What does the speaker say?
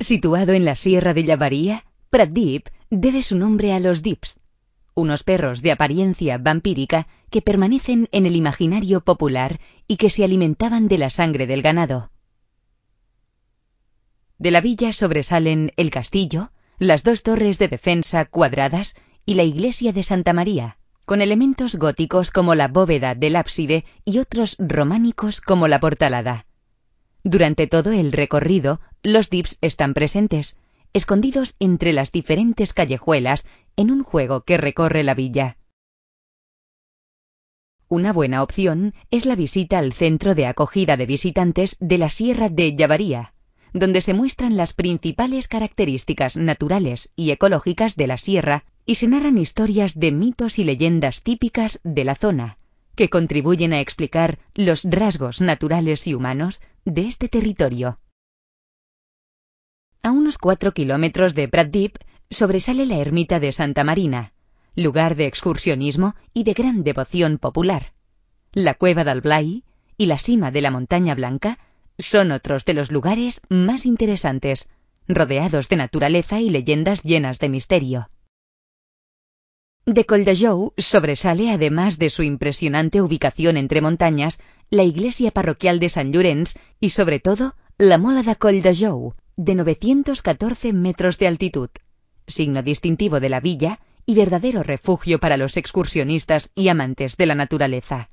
Situado en la Sierra de Llavaría, Pratdip debe su nombre a los Dips, unos perros de apariencia vampírica que permanecen en el imaginario popular y que se alimentaban de la sangre del ganado. De la villa sobresalen el castillo, las dos torres de defensa cuadradas y la iglesia de Santa María, con elementos góticos como la bóveda del ábside y otros románicos como la portalada. Durante todo el recorrido, los dips están presentes, escondidos entre las diferentes callejuelas en un juego que recorre la villa. Una buena opción es la visita al centro de acogida de visitantes de la Sierra de Llavaría, donde se muestran las principales características naturales y ecológicas de la sierra y se narran historias de mitos y leyendas típicas de la zona, que contribuyen a explicar los rasgos naturales y humanos de este territorio. A unos cuatro kilómetros de Pratdip sobresale la ermita de Santa Marina, lugar de excursionismo y de gran devoción popular. La cueva del Blay y la cima de la Montaña Blanca son otros de los lugares más interesantes, rodeados de naturaleza y leyendas llenas de misterio. De Colldejou sobresale, además de su impresionante ubicación entre montañas, la iglesia parroquial de San Llorenç y, sobre todo, la Mola de Colldejou, de 914 metros de altitud signo distintivo de la villa y verdadero refugio para los excursionistas y amantes de la naturaleza.